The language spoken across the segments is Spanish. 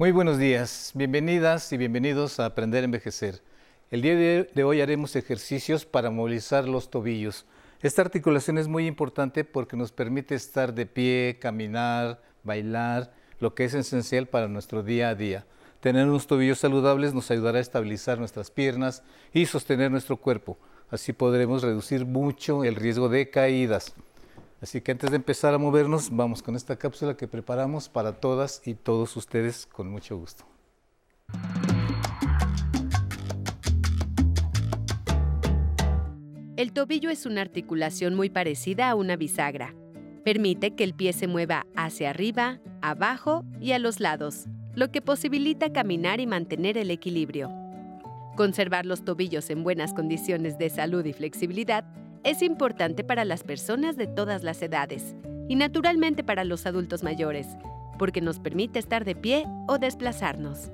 Muy buenos días, bienvenidas y bienvenidos a Aprender a Envejecer. El día de hoy haremos ejercicios para movilizar los tobillos. Esta articulación es muy importante porque nos permite estar de pie, caminar, bailar, lo que es esencial para nuestro día a día. Tener unos tobillos saludables nos ayudará a estabilizar nuestras piernas y sostener nuestro cuerpo. Así podremos reducir mucho el riesgo de caídas. Así que antes de empezar a movernos, vamos con esta cápsula que preparamos para todas y todos ustedes con mucho gusto. El tobillo es una articulación muy parecida a una bisagra. Permite que el pie se mueva hacia arriba, abajo y a los lados, lo que posibilita caminar y mantener el equilibrio. Conservar los tobillos en buenas condiciones de salud y flexibilidad es importante para las personas de todas las edades y naturalmente para los adultos mayores, porque nos permite estar de pie o desplazarnos.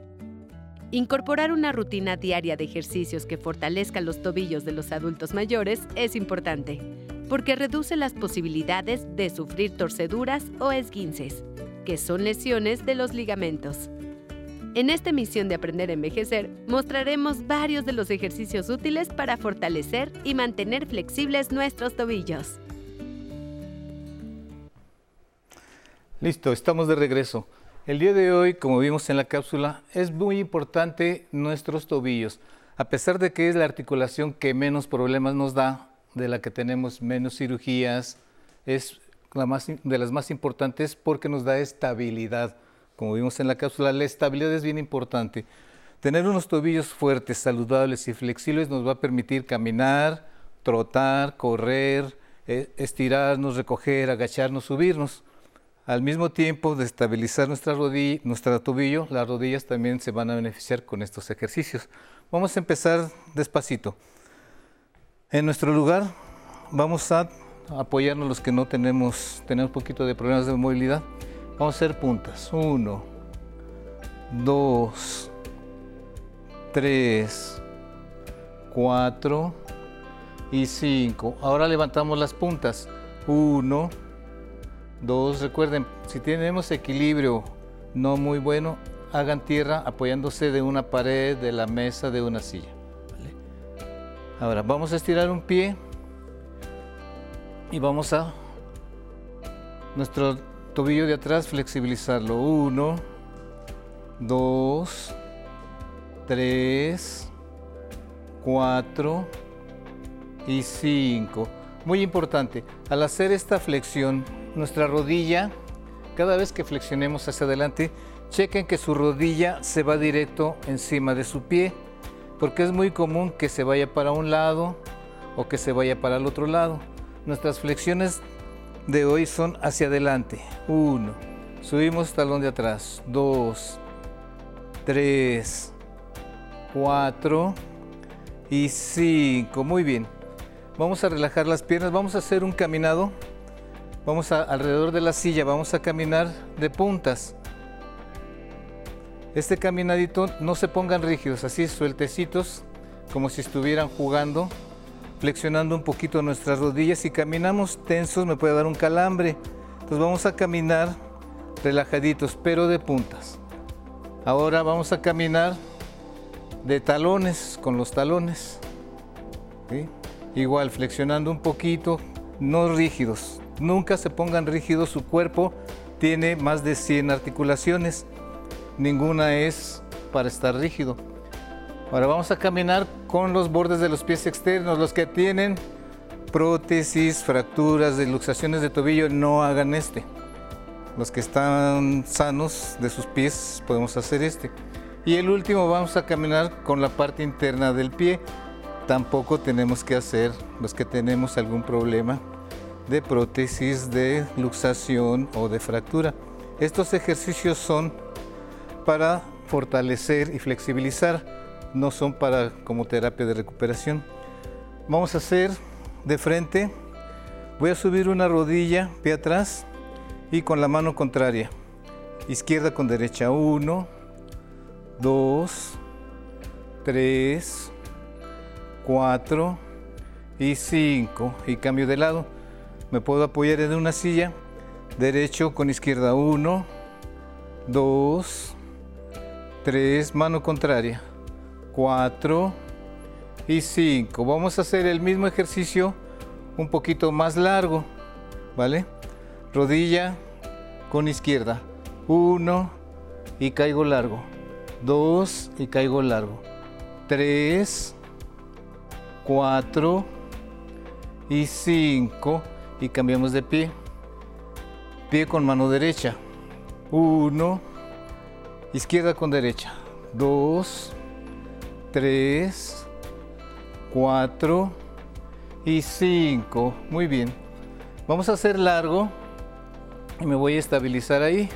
Incorporar una rutina diaria de ejercicios que fortalezca los tobillos de los adultos mayores es importante, porque reduce las posibilidades de sufrir torceduras o esguinces, que son lesiones de los ligamentos. En esta emisión de Aprender a Envejecer mostraremos varios de los ejercicios útiles para fortalecer y mantener flexibles nuestros tobillos. Listo, estamos de regreso. El día de hoy, como vimos en la cápsula, es muy importante nuestros tobillos. A pesar de que es la articulación que menos problemas nos da, de la que tenemos menos cirugías, es de las más importantes porque nos da estabilidad. Como vimos en la cápsula, la estabilidad es bien importante. Tener unos tobillos fuertes, saludables y flexibles nos va a permitir caminar, trotar, correr, eh, estirarnos, recoger, agacharnos, subirnos. Al mismo tiempo de estabilizar nuestra rodilla, nuestro tobillo, las rodillas también se van a beneficiar con estos ejercicios. Vamos a empezar despacito. En nuestro lugar vamos a apoyarnos los que no tenemos, tenemos un poquito de problemas de movilidad. Vamos a hacer puntas. Uno, dos, tres, cuatro y cinco. Ahora levantamos las puntas. Uno, Dos, recuerden, si tenemos equilibrio no muy bueno, hagan tierra apoyándose de una pared, de la mesa, de una silla. Ahora vamos a estirar un pie y vamos a nuestro tobillo de atrás flexibilizarlo. Uno, dos, tres, cuatro y cinco. Muy importante, al hacer esta flexión nuestra rodilla, cada vez que flexionemos hacia adelante, chequen que su rodilla se va directo encima de su pie, porque es muy común que se vaya para un lado o que se vaya para el otro lado. Nuestras flexiones de hoy son hacia adelante. Uno, subimos talón de atrás. Dos, tres, cuatro y cinco. Muy bien. Vamos a relajar las piernas. Vamos a hacer un caminado Vamos a, alrededor de la silla, vamos a caminar de puntas. Este caminadito no se pongan rígidos, así sueltecitos, como si estuvieran jugando, flexionando un poquito nuestras rodillas. Si caminamos tensos me puede dar un calambre. Entonces vamos a caminar relajaditos, pero de puntas. Ahora vamos a caminar de talones, con los talones. Igual, flexionando un poquito, no rígidos, Nunca se pongan rígidos, su cuerpo tiene más de 100 articulaciones, ninguna es para estar rígido. Ahora vamos a caminar con los bordes de los pies externos, los que tienen prótesis, fracturas, luxaciones de tobillo, no hagan este. Los que están sanos de sus pies podemos hacer este. Y el último vamos a caminar con la parte interna del pie. Tampoco tenemos que hacer los que tenemos algún problema de prótesis, de luxación o de fractura. Estos ejercicios son para fortalecer y flexibilizar, no son para como terapia de recuperación. Vamos a hacer de frente, voy a subir una rodilla, pie atrás y con la mano contraria. Izquierda con derecha, 1, 2, 3, 4 y 5 y cambio de lado. Me puedo apoyar en una silla, derecho con izquierda 1, 2, 3, mano contraria, 4 y 5. Vamos a hacer el mismo ejercicio un poquito más largo, ¿vale? Rodilla con izquierda, 1 y caigo largo, 2 y caigo largo, 3, 4 y 5 y cambiamos de pie. Pie con mano derecha, 1, izquierda con derecha, 2, 3, 4 y 5. Muy bien. Vamos a hacer largo y me voy a estabilizar ahí.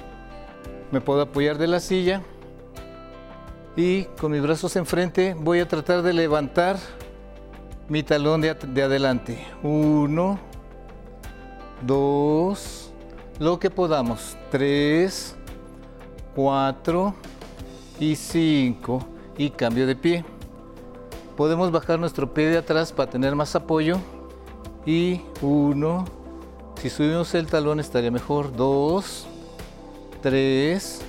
Me puedo apoyar de la silla y con mis brazos enfrente voy a tratar de levantar mi talón de, de adelante. 1, 2, lo que podamos. 3, 4 y 5 y cambio de pie. Podemos bajar nuestro pie de atrás para tener más apoyo. Y 1, si subimos el talón estaría mejor, 2, 3,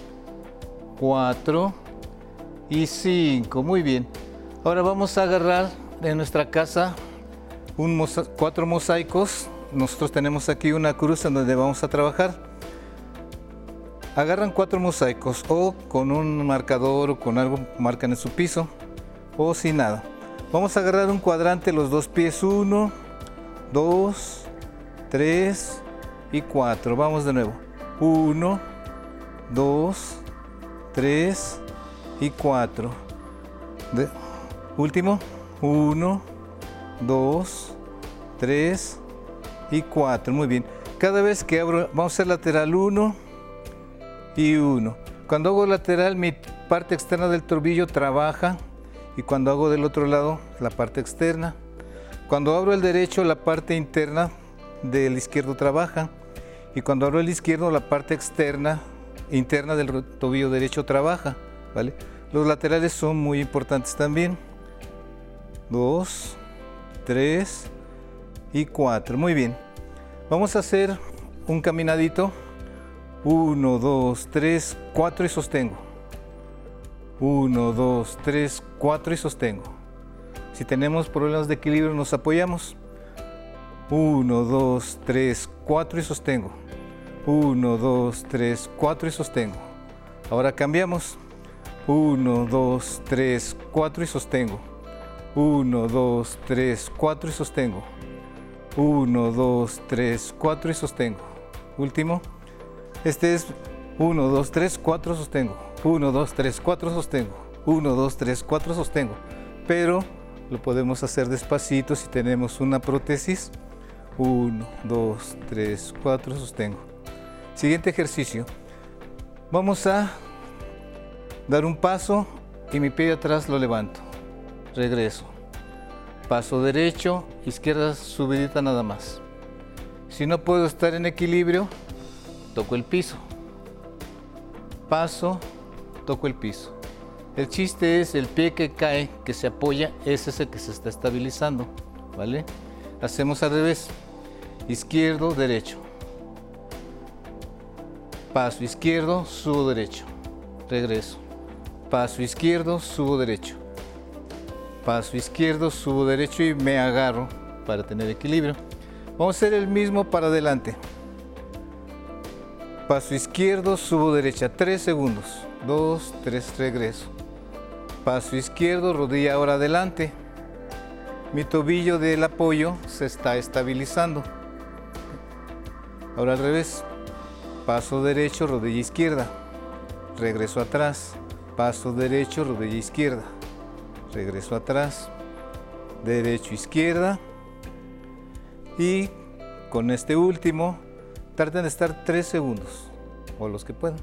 4 y 5, muy bien. Ahora vamos a agarrar de nuestra casa un cuatro mosaicos, nosotros tenemos aquí una cruz en donde vamos a trabajar Agarran cuatro mosaicos o con un marcador o con algo marcan en su piso o sin nada. Vamos a agarrar un cuadrante los dos pies, uno, dos, tres y cuatro. Vamos de nuevo. Uno, dos, tres y cuatro. último. Uno, dos, tres y cuatro. Muy bien. Cada vez que abro, vamos a hacer lateral uno y uno. Cuando hago lateral, mi parte externa del tobillo trabaja y cuando hago del otro lado, la parte externa. Cuando abro el derecho, la parte interna del izquierdo trabaja y cuando abro el izquierdo, la parte externa, interna del tobillo derecho trabaja. ¿vale? Los laterales son muy importantes también. Dos, tres y cuatro. Muy bien. Vamos a hacer un caminadito 1, 2, 3, 4 y sostengo. 1, 2, 3, 4 y sostengo. Si tenemos problemas de equilibrio nos apoyamos. 1, 2, 3, 4 y sostengo. 1, 2, 3, 4 y sostengo. Ahora cambiamos. 1, 2, 3, 4 y sostengo. 1, 2, 3, 4 y sostengo. 1, 2, 3, 4 y sostengo. Último. Este es 1, 2, 3, 4 sostengo. 1, 2, 3, 4 sostengo. 1, 2, 3, 4 sostengo. Pero lo podemos hacer despacito si tenemos una prótesis. 1, 2, 3, 4 sostengo. Siguiente ejercicio. Vamos a dar un paso y mi pie de atrás lo levanto. Regreso. Paso derecho, izquierda subidita nada más. Si no puedo estar en equilibrio, toco el piso. Paso, toco el piso. El chiste es el pie que cae, que se apoya, ese es el que se está estabilizando, ¿vale? Hacemos al revés. Izquierdo, derecho. Paso izquierdo, subo derecho. Regreso. Paso izquierdo, subo derecho. Paso izquierdo, subo derecho y me agarro para tener equilibrio. Vamos a hacer el mismo para adelante. Paso izquierdo, subo derecha, 3 segundos. 2, 3, regreso. Paso izquierdo, rodilla ahora adelante. Mi tobillo del apoyo se está estabilizando. Ahora al revés. Paso derecho, rodilla izquierda. Regreso atrás. Paso derecho, rodilla izquierda. Regreso atrás. Derecho, izquierda. Y con este último Traten de estar tres segundos o los que puedan.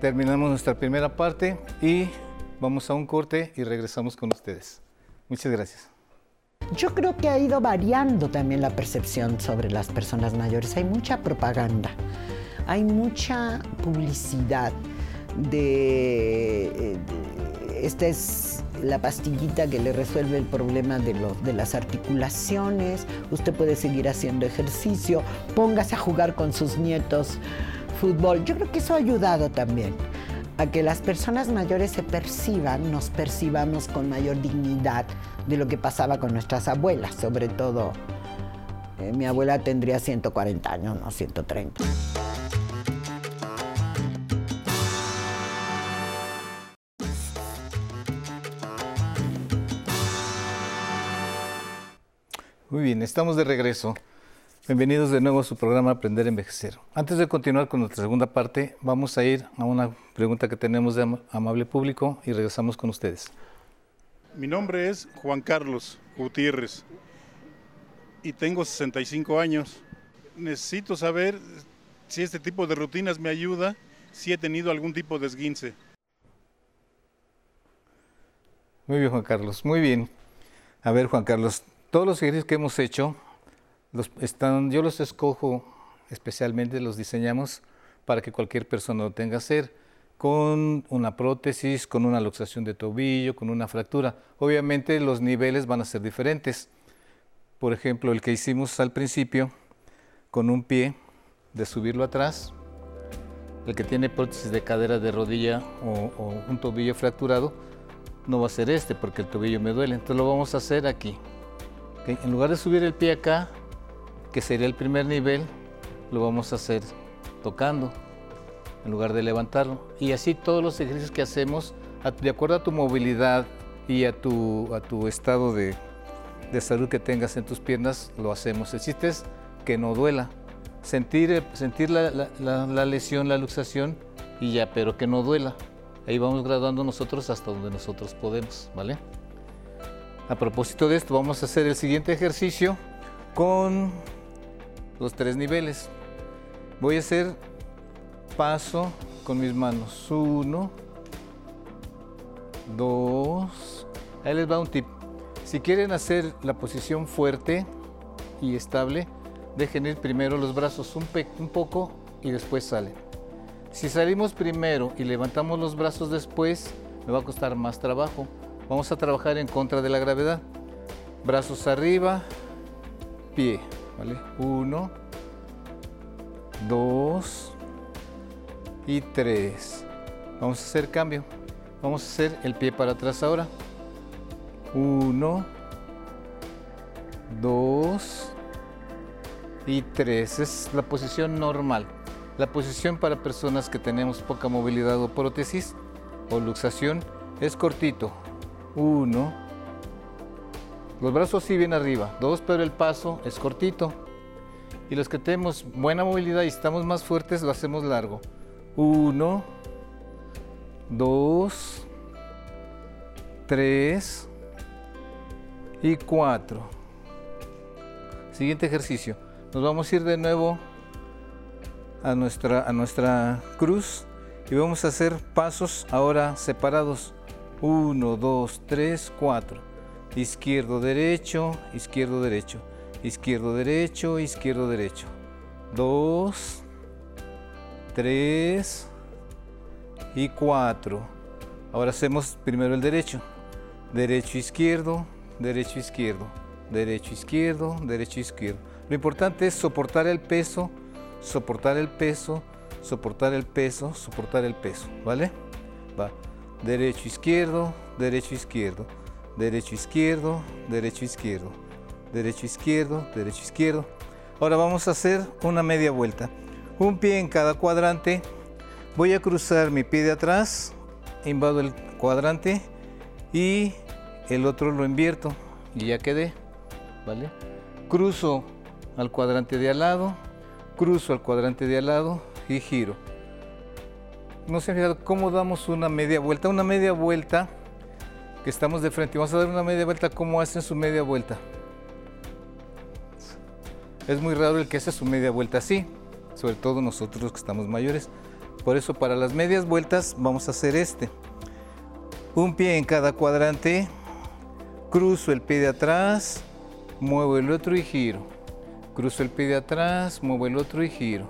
Terminamos nuestra primera parte y vamos a un corte y regresamos con ustedes. Muchas gracias. Yo creo que ha ido variando también la percepción sobre las personas mayores. Hay mucha propaganda, hay mucha publicidad de, de esta es la pastillita que le resuelve el problema de, de las articulaciones, usted puede seguir haciendo ejercicio, póngase a jugar con sus nietos fútbol. Yo creo que eso ha ayudado también a que las personas mayores se perciban, nos percibamos con mayor dignidad de lo que pasaba con nuestras abuelas, sobre todo eh, mi abuela tendría 140 años, no 130. Bien, estamos de regreso. Bienvenidos de nuevo a su programa Aprender a Envejecer. Antes de continuar con nuestra segunda parte, vamos a ir a una pregunta que tenemos de amable público y regresamos con ustedes. Mi nombre es Juan Carlos Gutiérrez y tengo 65 años. Necesito saber si este tipo de rutinas me ayuda, si he tenido algún tipo de esguince. Muy bien, Juan Carlos, muy bien. A ver, Juan Carlos, todos los ejercicios que hemos hecho, están, yo los escojo especialmente, los diseñamos para que cualquier persona lo tenga que hacer, con una prótesis, con una luxación de tobillo, con una fractura. Obviamente los niveles van a ser diferentes. Por ejemplo, el que hicimos al principio, con un pie, de subirlo atrás, el que tiene prótesis de cadera de rodilla o, o un tobillo fracturado, no va a ser este porque el tobillo me duele. Entonces lo vamos a hacer aquí. En lugar de subir el pie acá, que sería el primer nivel, lo vamos a hacer tocando en lugar de levantarlo. Y así todos los ejercicios que hacemos, de acuerdo a tu movilidad y a tu, a tu estado de, de salud que tengas en tus piernas, lo hacemos. El chiste es que no duela. Sentir, sentir la, la, la, lesión, la luxación y ya, pero que no duela. Ahí vamos graduando nosotros hasta donde nosotros podemos, ¿vale? A propósito de esto, vamos a hacer el siguiente ejercicio con los tres niveles. Voy a hacer paso con mis manos. Uno, dos. Ahí les va un tip. Si quieren hacer la posición fuerte y estable, dejen ir primero los brazos un, poco y después salen. Si salimos primero y levantamos los brazos después, me va a costar más trabajo. Vamos a trabajar en contra de la gravedad. Brazos arriba, pie. ¿vale? Uno, dos y tres. Vamos a hacer cambio. Vamos a hacer el pie para atrás ahora. Uno, dos y tres. Es la posición normal. La posición para personas que tenemos poca movilidad o prótesis o luxación es cortito. Uno. Los brazos sí bien arriba. Dos, pero el paso es cortito. Y los que tenemos buena movilidad y estamos más fuertes, lo hacemos largo. Uno. Dos. Tres. Y cuatro. Siguiente ejercicio. Nos vamos a ir de nuevo a nuestra, a nuestra cruz y vamos a hacer pasos ahora separados. 1, 2, 3, 4. Izquierdo, derecho, izquierdo, derecho. Izquierdo, derecho, izquierdo, derecho. 2, 3 y 4. Ahora hacemos primero el derecho. Derecho, izquierdo, derecho, izquierdo. Derecho, izquierdo, derecho, izquierdo. Lo importante es soportar el peso, soportar el peso, soportar el peso, soportar el peso, ¿vale? Va derecho, izquierdo, derecho, izquierdo, derecho, izquierdo, derecho, izquierdo, derecho, izquierdo, derecho, izquierdo. Ahora vamos a hacer una media vuelta. Un pie en cada cuadrante. Voy a cruzar mi pie de atrás, invado el cuadrante y el otro lo invierto y ya quedé, ¿vale? Cruzo al cuadrante de al lado, cruzo al cuadrante de al lado y giro no se han fijado cómo damos una media vuelta. Una media vuelta que estamos de frente. Vamos a dar una media vuelta, ¿cómo hacen su media vuelta? Es muy raro el que hace su media vuelta así, sobre todo nosotros que estamos mayores. Por eso para las medias vueltas vamos a hacer este. Un pie en cada cuadrante, cruzo el pie de atrás, muevo el otro y giro. Cruzo el pie de atrás, muevo el otro y giro.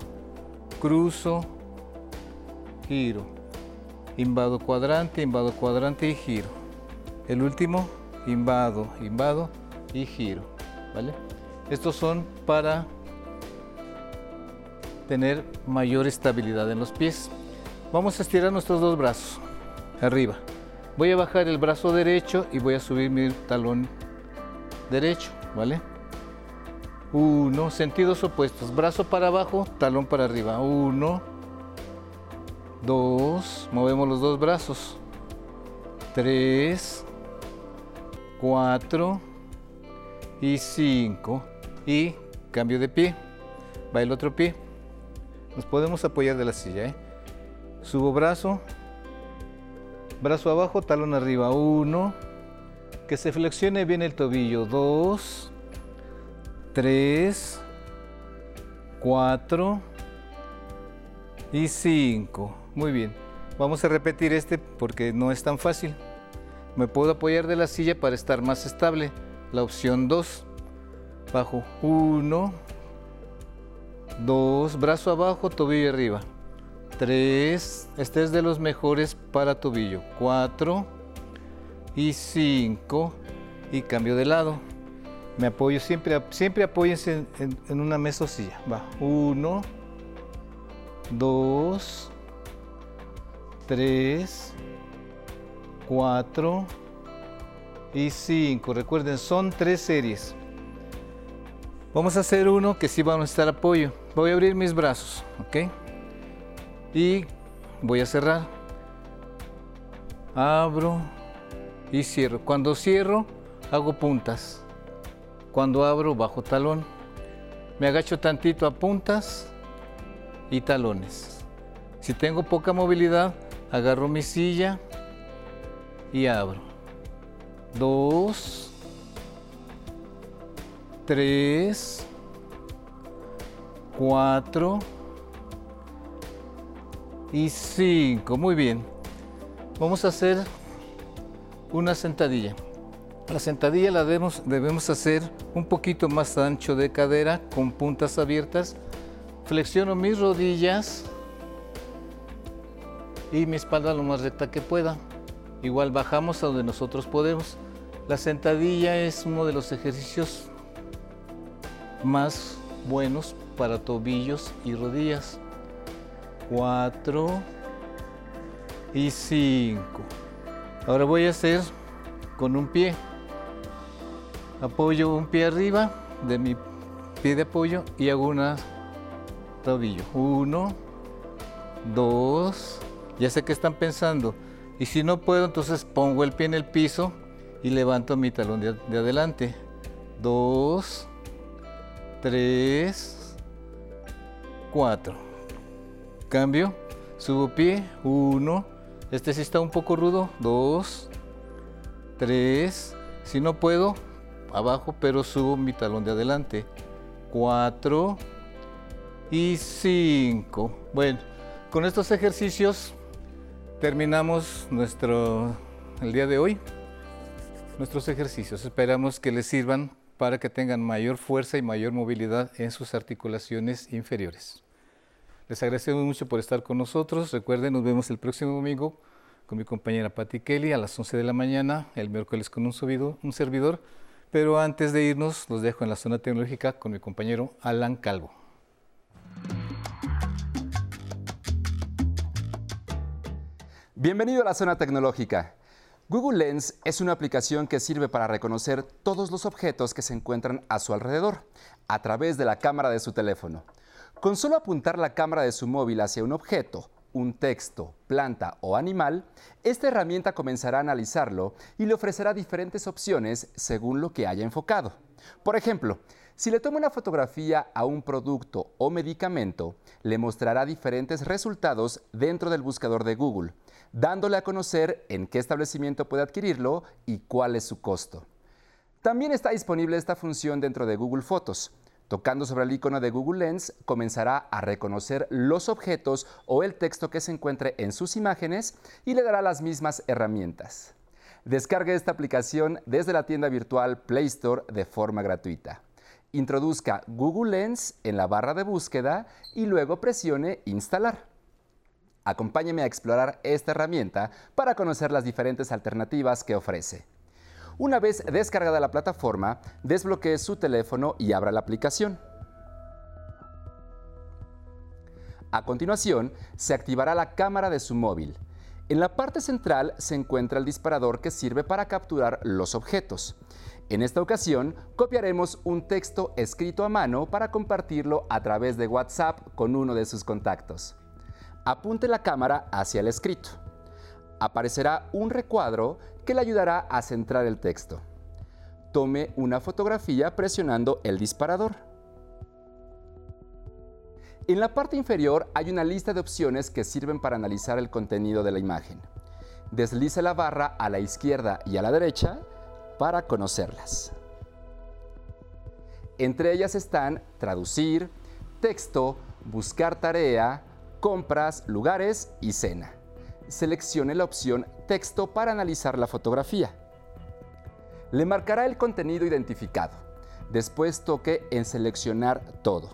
Cruzo, giro. Invado cuadrante, invado cuadrante y giro. El último, invado, invado y giro. ¿Vale? Estos son para tener mayor estabilidad en los pies. Vamos a estirar nuestros dos brazos arriba. Voy a bajar el brazo derecho y voy a subir mi talón derecho, ¿vale? Uno, sentidos opuestos. Brazo para abajo, talón para arriba. Uno, dos, movemos los dos brazos. Tres, cuatro y cinco. Y cambio de pie. Va el otro pie. Nos podemos apoyar de la silla, ¿eh? Subo brazo. Brazo abajo, talón arriba. Uno. Que se flexione bien el tobillo. Dos. Tres. Cuatro. Y cinco. Muy bien. Vamos a repetir este porque no es tan fácil. Me puedo apoyar de la silla para estar más estable. La opción 2. Bajo 1, 2, brazo abajo, tobillo arriba. 3, este es de los mejores para tobillo. 4 y 5 y cambio de lado. Me apoyo siempre, siempre apóyense en, en una mesa o silla. Va, 1, 2, 3, 4 y 5. Recuerden, son tres series. Vamos a hacer uno que sí va a necesitar apoyo. Voy a abrir mis brazos, ¿ok? Y voy a cerrar. Abro y cierro. Cuando cierro, hago puntas. Cuando abro, bajo talón. Me agacho tantito a puntas y talones. Si tengo poca movilidad, agarro mi silla y abro. Dos, tres, cuatro y cinco. Muy bien. Vamos a hacer una sentadilla. La sentadilla la debemos, debemos hacer un poquito más ancho de cadera con puntas abiertas. Flexiono mis rodillas y mi espalda lo más recta que pueda. Igual bajamos a donde nosotros podemos. La sentadilla es uno de los ejercicios más buenos para tobillos y rodillas. Cuatro y cinco. Ahora voy a hacer con un pie. Apoyo un pie arriba de mi pie de apoyo y hago una tobillo. Uno, dos. Ya sé que están pensando. Y si no puedo, entonces pongo el pie en el piso y levanto mi talón de, de adelante. Dos, tres, cuatro. Cambio, subo pie, uno. Este sí está un poco rudo, dos, tres. Si no puedo, abajo, pero subo mi talón de adelante. Cuatro y cinco. Bueno, con estos ejercicios terminamos nuestro el día de hoy nuestros ejercicios. Esperamos que les sirvan para que tengan mayor fuerza y mayor movilidad en sus articulaciones inferiores. Les agradecemos mucho por estar con nosotros. Recuerden, nos vemos el próximo domingo con mi compañera Patti Kelly a las 11 de la mañana, el miércoles con un, subido, un servidor. Pero antes de irnos, los dejo en la zona tecnológica con mi compañero Alan Calvo. Bienvenido a la zona tecnológica. Google Lens es una aplicación que sirve para reconocer todos los objetos que se encuentran a su alrededor a través de la cámara de su teléfono. Con solo apuntar la cámara de su móvil hacia un objeto, un texto, planta o animal, esta herramienta comenzará a analizarlo y le ofrecerá diferentes opciones según lo que haya enfocado. Por ejemplo, si le toma una fotografía a un producto o medicamento, le mostrará diferentes resultados dentro del buscador de Google, dándole a conocer en qué establecimiento puede adquirirlo y cuál es su costo. También está disponible esta función dentro de Google Fotos. Tocando sobre el icono de Google Lens, comenzará a reconocer los objetos o el texto que se encuentre en sus imágenes y le dará las mismas herramientas. Descargue esta aplicación desde la tienda virtual Play Store de forma gratuita. Introduzca Google Lens en la barra de búsqueda y luego presione Instalar. Acompáñeme a explorar esta herramienta para conocer las diferentes alternativas que ofrece. Una vez descargada la plataforma, desbloquee su teléfono y abra la aplicación. A continuación, se activará la cámara de su móvil. En la parte central se encuentra el disparador que sirve para capturar los objetos. En esta ocasión, copiaremos un texto escrito a mano para compartirlo a través de WhatsApp con uno de sus contactos. Apunte la cámara hacia el escrito. Aparecerá un recuadro que le ayudará a centrar el texto. Tome una fotografía presionando el disparador. En la parte inferior hay una lista de opciones que sirven para analizar el contenido de la imagen. Deslice la barra a la izquierda y a la derecha para conocerlas. Entre ellas están traducir, texto, buscar tarea, compras, lugares y cena. Seleccione la opción texto para analizar la fotografía. Le marcará el contenido identificado. Después toque en seleccionar todo.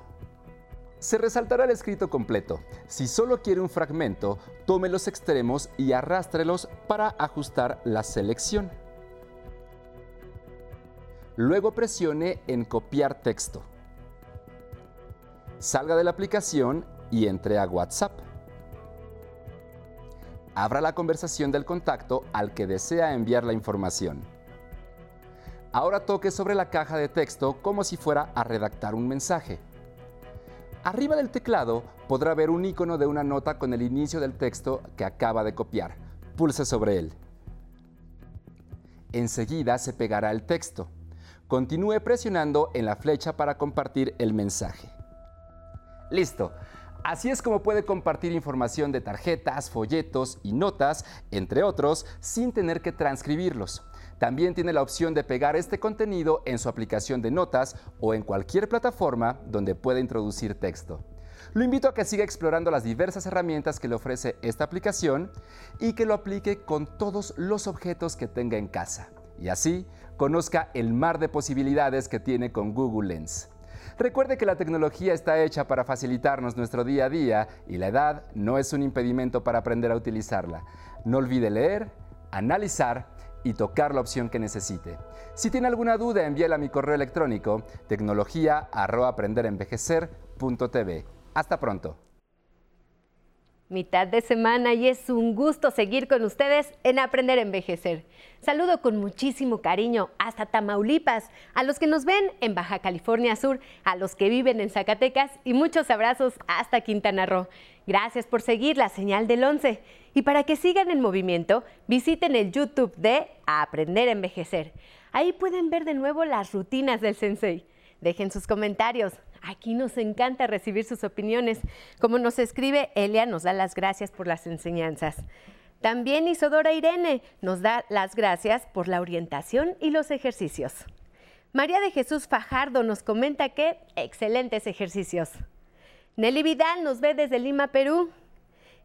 Se resaltará el escrito completo. Si solo quiere un fragmento, tome los extremos y arrástrelos para ajustar la selección. Luego presione en copiar texto. Salga de la aplicación y entre a WhatsApp. Abra la conversación del contacto al que desea enviar la información. Ahora toque sobre la caja de texto como si fuera a redactar un mensaje. Arriba del teclado podrá ver un icono de una nota con el inicio del texto que acaba de copiar. Pulse sobre él. Enseguida se pegará el texto. Continúe presionando en la flecha para compartir el mensaje. Listo. Así es como puede compartir información de tarjetas, folletos y notas, entre otros, sin tener que transcribirlos. También tiene la opción de pegar este contenido en su aplicación de notas o en cualquier plataforma donde pueda introducir texto. Lo invito a que siga explorando las diversas herramientas que le ofrece esta aplicación y que lo aplique con todos los objetos que tenga en casa. Y así conozca el mar de posibilidades que tiene con Google Lens. Recuerde que la tecnología está hecha para facilitarnos nuestro día a día y la edad no es un impedimento para aprender a utilizarla. No olvide leer, analizar y tocar la opción que necesite. Si tiene alguna duda, envíela a mi correo electrónico tecnología@aprenderenvejecer.tv. Hasta pronto mitad de semana y es un gusto seguir con ustedes en Aprender a Envejecer. Saludo con muchísimo cariño hasta Tamaulipas, a los que nos ven en Baja California Sur, a los que viven en Zacatecas y muchos abrazos hasta Quintana Roo. Gracias por seguir la señal del 11. Y para que sigan en movimiento, visiten el YouTube de Aprender a Envejecer. Ahí pueden ver de nuevo las rutinas del sensei. Dejen sus comentarios. Aquí nos encanta recibir sus opiniones. Como nos escribe Elia, nos da las gracias por las enseñanzas. También Isodora Irene nos da las gracias por la orientación y los ejercicios. María de Jesús Fajardo nos comenta que excelentes ejercicios. Nelly Vidal nos ve desde Lima, Perú.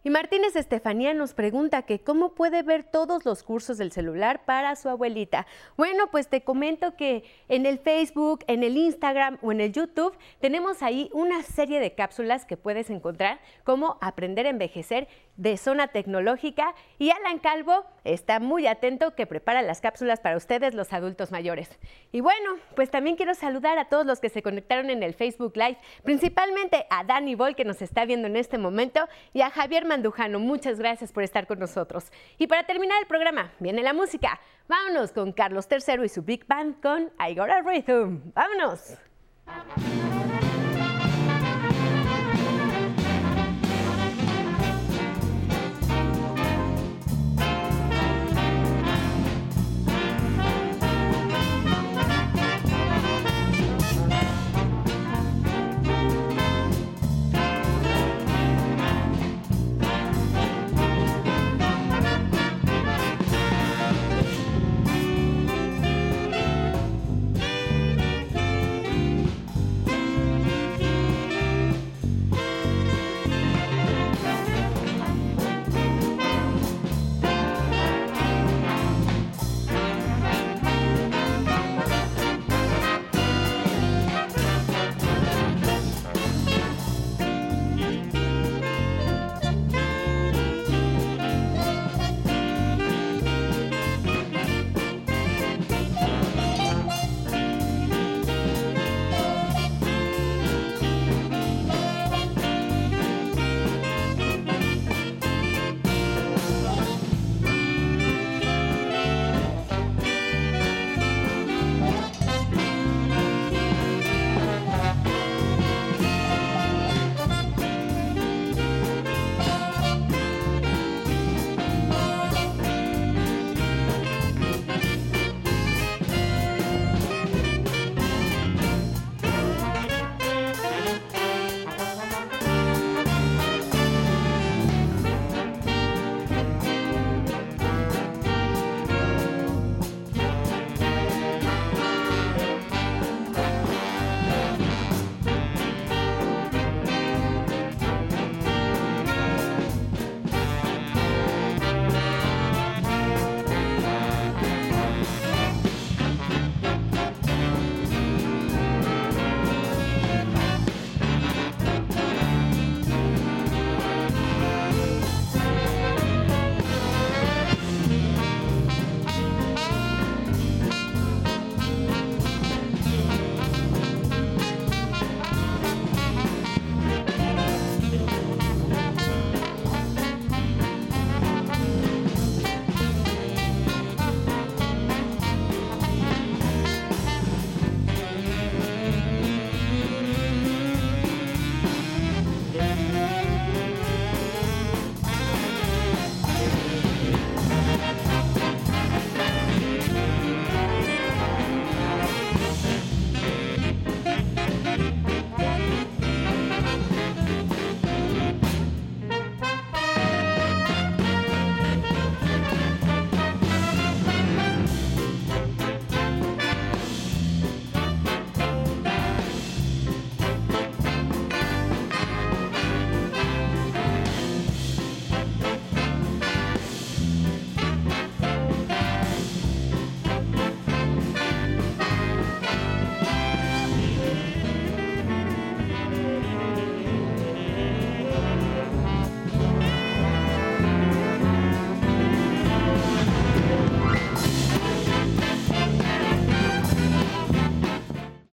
Y Martínez Estefanía nos pregunta que cómo puede ver todos los cursos del celular para su abuelita. Bueno, pues te comento que en el Facebook, en el Instagram o en el YouTube tenemos ahí una serie de cápsulas que puedes encontrar como aprender a envejecer de zona tecnológica y Alan Calvo está muy atento que prepara las cápsulas para ustedes los adultos mayores. Y bueno, pues también quiero saludar a todos los que se conectaron en el Facebook Live, principalmente a Dani Boll que nos está viendo en este momento y a Javier Mandujano. Muchas gracias por estar con nosotros. Y para terminar el programa, viene la música. Vámonos con Carlos III y su Big Band con I Got a Rhythm. Vámonos.